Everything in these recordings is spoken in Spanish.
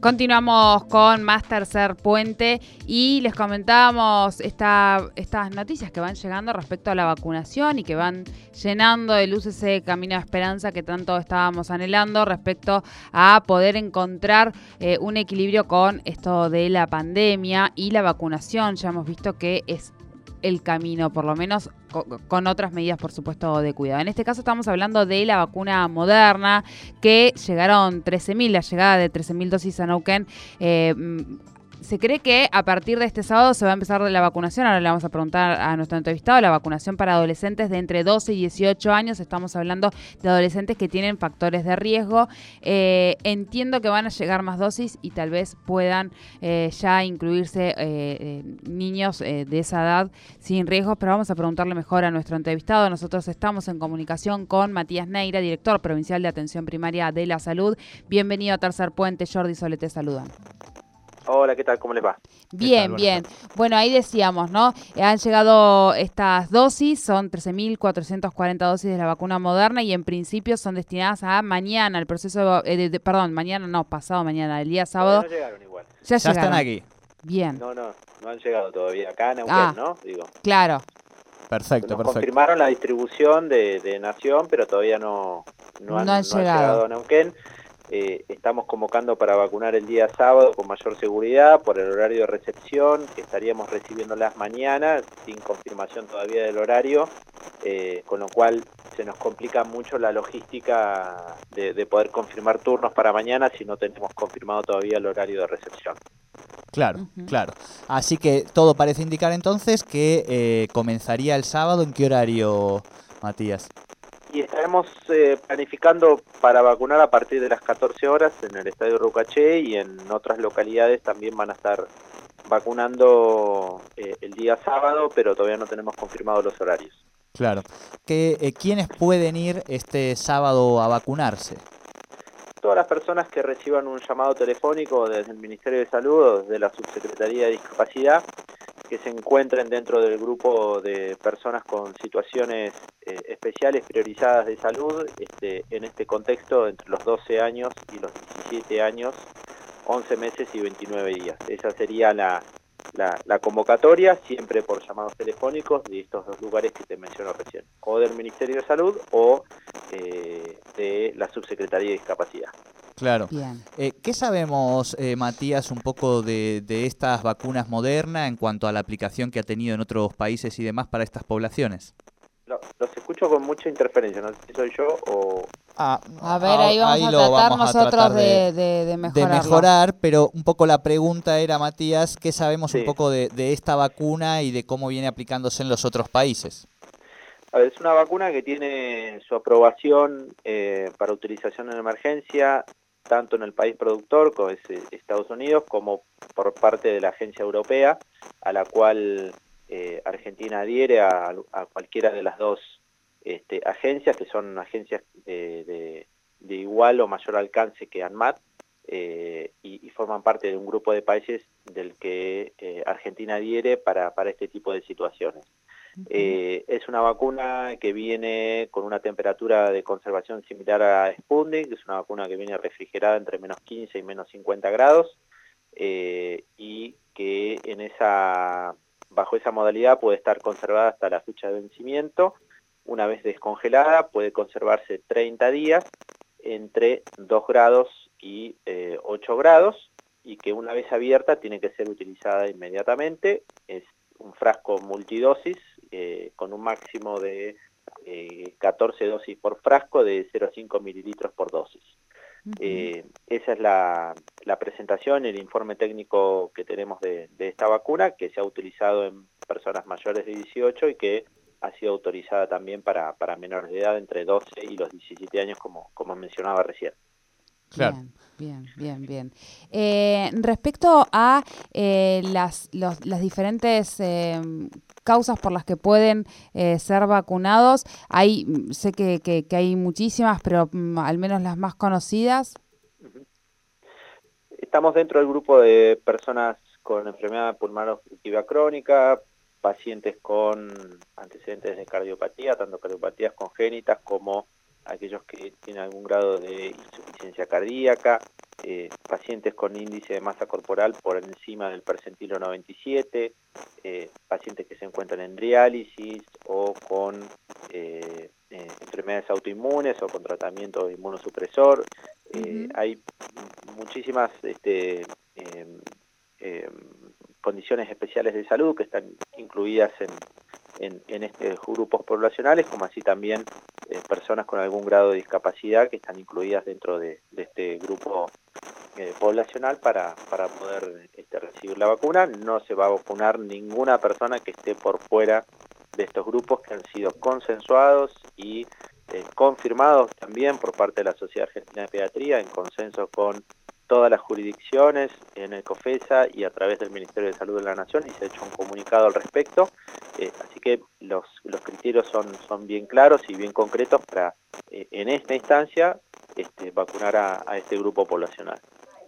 Continuamos con más tercer puente y les comentábamos esta, estas noticias que van llegando respecto a la vacunación y que van llenando de luz ese camino de esperanza que tanto estábamos anhelando respecto a poder encontrar eh, un equilibrio con esto de la pandemia y la vacunación. Ya hemos visto que es el camino, por lo menos con, otras medidas, por supuesto, de cuidado. En este caso estamos hablando de la vacuna moderna, que llegaron 13.000, la llegada de 13.000 dosis a Neuquén. Eh, se cree que a partir de este sábado se va a empezar la vacunación. Ahora le vamos a preguntar a nuestro entrevistado la vacunación para adolescentes de entre 12 y 18 años. Estamos hablando de adolescentes que tienen factores de riesgo. Eh, entiendo que van a llegar más dosis y tal vez puedan eh, ya incluirse eh, niños de esa edad sin riesgos, pero vamos a preguntarle mejor a nuestro entrevistado. Nosotros estamos en comunicación con Matías Neira, director provincial de Atención Primaria de la Salud. Bienvenido a Tercer Puente. Jordi Sole te saluda. Hola, ¿qué tal? ¿Cómo les va? Bien, bien. Bueno, ahí decíamos, ¿no? Han llegado estas dosis, son 13.440 dosis de la vacuna moderna y en principio son destinadas a mañana, el proceso, eh, de, perdón, mañana no, pasado mañana, el día sábado. No, llegaron igual. Ya, están aquí. Bien. No, no, no han llegado todavía. Acá en Neuquén, ah, ¿no? Digo. Claro. Perfecto, perfecto. Confirmaron la distribución de, Nación, pero todavía no, no, han, llegado. han llegado a Neuquén. Eh, estamos convocando para vacunar el día sábado con mayor seguridad por el horario de recepción, que estaríamos recibiendo las mañanas, sin confirmación todavía del horario, eh, con lo cual se nos complica mucho la logística de, poder confirmar turnos para mañana si no tenemos confirmado todavía el horario de recepción. Claro, claro. Así que todo parece indicar entonces que eh, comenzaría el sábado. ¿En qué horario, Matías? Y estaremos eh, planificando para vacunar a partir de las 14 horas en el Estadio Rucaché y en otras localidades también van a estar vacunando eh, el día sábado, pero todavía no tenemos confirmados los horarios. Claro. ¿Qué, eh, ¿Quiénes pueden ir este sábado a vacunarse? Todas las personas que reciban un llamado telefónico desde el Ministerio de Salud o desde la Subsecretaría de Discapacidad que se encuentren dentro del grupo de personas con situaciones eh, especiales priorizadas de salud este, en este contexto entre los 12 años y los 17 años, 11 meses y 29 días. Esa sería la, la, convocatoria, siempre por llamados telefónicos de estos dos lugares que te menciono recién, o del Ministerio de Salud o eh, de la Subsecretaría de Discapacidad. Claro. Eh, ¿Qué sabemos, eh, Matías, un poco de, estas vacunas modernas en cuanto a la aplicación que ha tenido en otros países y demás para estas poblaciones? Los escucho con mucha interferencia, no sé si soy yo o... Ah, a ver, ahí vamos a tratar nosotros de, de, mejorar, pero un poco la pregunta era, Matías, ¿qué sabemos un poco de, esta vacuna y de cómo viene aplicándose en los otros países? A ver, es una vacuna que tiene su aprobación eh, para utilización en emergencia tanto en el país productor, como es eh, Estados Unidos, como por parte de la agencia europea, a la cual eh, Argentina adhiere a, cualquiera de las dos este, agencias, que son agencias de, igual o mayor alcance que ANMAT, eh, y, forman parte de un grupo de países del que Argentina adhiere para, para este tipo de situaciones. Eh, es una vacuna que viene con una temperatura de conservación similar a Sputnik, es una vacuna que viene refrigerada entre menos 15 y menos 50 grados eh, y que en esa, bajo esa modalidad puede estar conservada hasta la fecha de vencimiento. Una vez descongelada puede conservarse 30 días entre 2 grados y 8 eh, grados y que una vez abierta tiene que ser utilizada inmediatamente. Es un frasco multidosis eh, con un máximo de 14 eh, dosis por frasco de 0,5 mililitros por dosis. Eh, esa es la, presentación, el informe técnico que tenemos de, esta vacuna, que se ha utilizado en personas mayores de 18 y que ha sido autorizada también para, para menores de edad entre 12 y los 17 años, como, como mencionaba recién. Bien, bien, bien, bien. Eh, respecto a eh, las, las diferentes eh, causas por las que pueden ser vacunados, hay, sé que, que, hay muchísimas, pero mm, al menos las más conocidas. Estamos dentro del grupo de personas con enfermedad pulmonar obstructiva crónica, pacientes con antecedentes de cardiopatía, tanto cardiopatías congénitas como aquellos que tienen algún grado de insuficiencia cardíaca, eh, pacientes con índice de masa corporal por encima del percentilo 97, eh, pacientes que se encuentran en diálisis o con eh, enfermedades autoinmunes o con tratamiento inmunosupresor. Hay muchísimas este, em, em, condiciones especiales de salud que están incluidas en, en, estos grupos poblacionales, como así también eh, personas con algún grado de discapacidad que están incluidas dentro de, este grupo eh, poblacional para, para poder este, recibir la vacuna. No se va a vacunar ninguna persona que esté por fuera de estos grupos que han sido consensuados y eh, confirmados también por parte de la Sociedad Argentina de Pediatría en consenso con todas las jurisdicciones en el COFESA y a través del Ministerio de Salud de la Nación y se ha hecho un comunicado al respecto. Eh, así que los, los criterios son, son bien claros y bien concretos para eh, en esta instancia este, vacunar a, este grupo poblacional.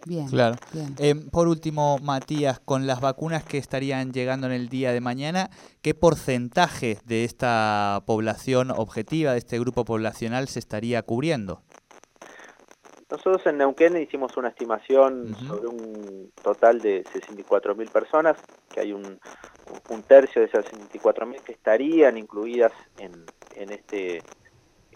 Bien, claro. Eh, por último, Matías, con las vacunas que estarían llegando en el día de mañana, ¿qué porcentaje de esta población objetiva, de este grupo poblacional, se estaría cubriendo? Nosotros en Neuquén hicimos una estimación sobre un total de 64.000 personas, que hay un, tercio de esas 64.000 que estarían incluidas en, en, este,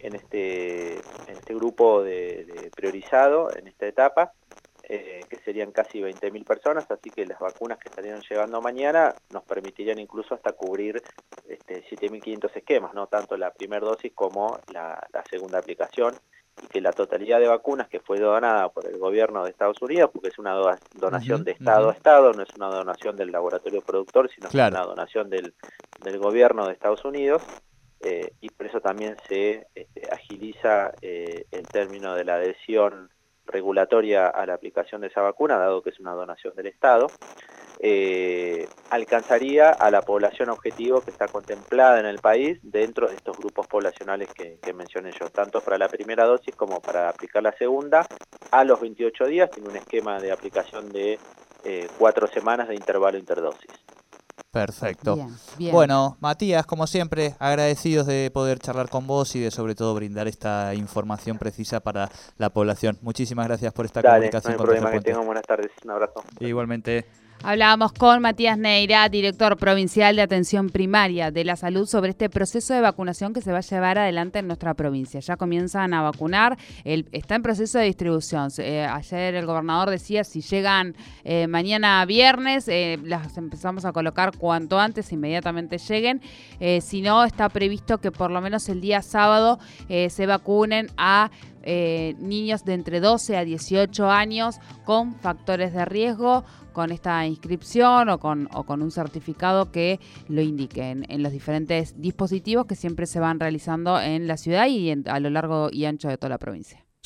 en, este, en este grupo de, priorizado, en esta etapa, eh, que serían casi 20.000 personas, así que las vacunas que estarían llegando mañana nos permitirían incluso hasta cubrir este, 7.500 esquemas, no tanto la primera dosis como la segunda aplicación que la totalidad de vacunas que fue donada por el gobierno de Estados Unidos, porque es una donación de Estado a Estado, no es una donación del laboratorio productor, sino una donación del, del gobierno de Estados Unidos, eh, y por eso también se este, agiliza eh, el término de la adhesión regulatoria a la aplicación de esa vacuna, dado que es una donación del Estado eh, alcanzaría a la población objetivo que está contemplada en el país dentro de estos grupos poblacionales que, mencioné yo, tanto para la primera dosis como para aplicar la segunda, a los 28 días, tiene un esquema de aplicación de eh, cuatro semanas de intervalo interdosis. Perfecto. Bueno, Matías, como siempre, agradecidos de poder charlar con vos y de sobre todo brindar esta información precisa para la población. Muchísimas gracias por esta comunicación. No hay problema, que tengan buenas tardes. Un abrazo. Igualmente. Hablábamos con Matías Neira, director provincial de atención primaria de la salud, sobre este proceso de vacunación que se va a llevar adelante en nuestra provincia. Ya comienzan a vacunar, está en proceso de distribución. Eh, ayer el gobernador decía si llegan eh, mañana viernes, eh, las empezamos a colocar cuanto antes, inmediatamente lleguen. si no, está previsto que por lo menos el día sábado se vacunen a niños de entre 12 a 18 años con factores de riesgo con esta inscripción o con, o con un certificado que lo indique en, los diferentes dispositivos que siempre se van realizando en la ciudad y a lo largo y ancho de toda la provincia.